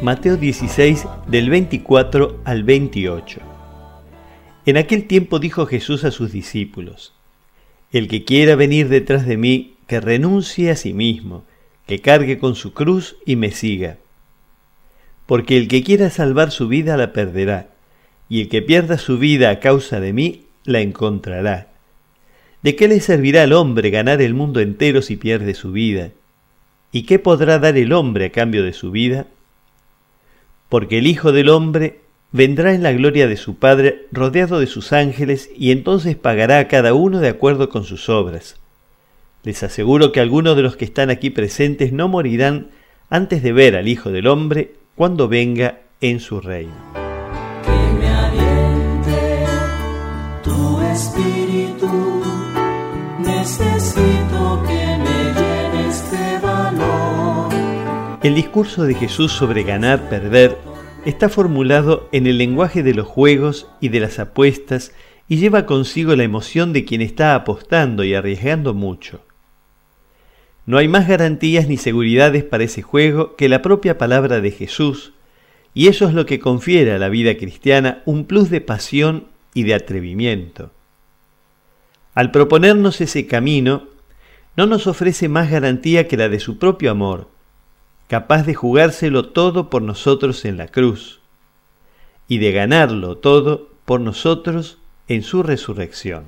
Mateo 16 del 24 al 28. En aquel tiempo dijo Jesús a sus discípulos, El que quiera venir detrás de mí, que renuncie a sí mismo, que cargue con su cruz y me siga. Porque el que quiera salvar su vida la perderá, y el que pierda su vida a causa de mí la encontrará. ¿De qué le servirá al hombre ganar el mundo entero si pierde su vida? ¿Y qué podrá dar el hombre a cambio de su vida? Porque el Hijo del Hombre vendrá en la gloria de su Padre rodeado de sus ángeles y entonces pagará a cada uno de acuerdo con sus obras. Les aseguro que algunos de los que están aquí presentes no morirán antes de ver al Hijo del Hombre cuando venga en su reino. Que me tu espíritu, El discurso de Jesús sobre ganar, perder, está formulado en el lenguaje de los juegos y de las apuestas y lleva consigo la emoción de quien está apostando y arriesgando mucho. No hay más garantías ni seguridades para ese juego que la propia palabra de Jesús, y eso es lo que confiere a la vida cristiana un plus de pasión y de atrevimiento. Al proponernos ese camino, no nos ofrece más garantía que la de su propio amor, capaz de jugárselo todo por nosotros en la cruz, y de ganarlo todo por nosotros en su resurrección.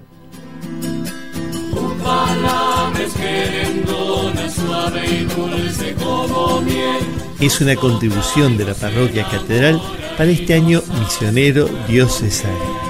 Es una contribución de la parroquia catedral para este año misionero diocesano.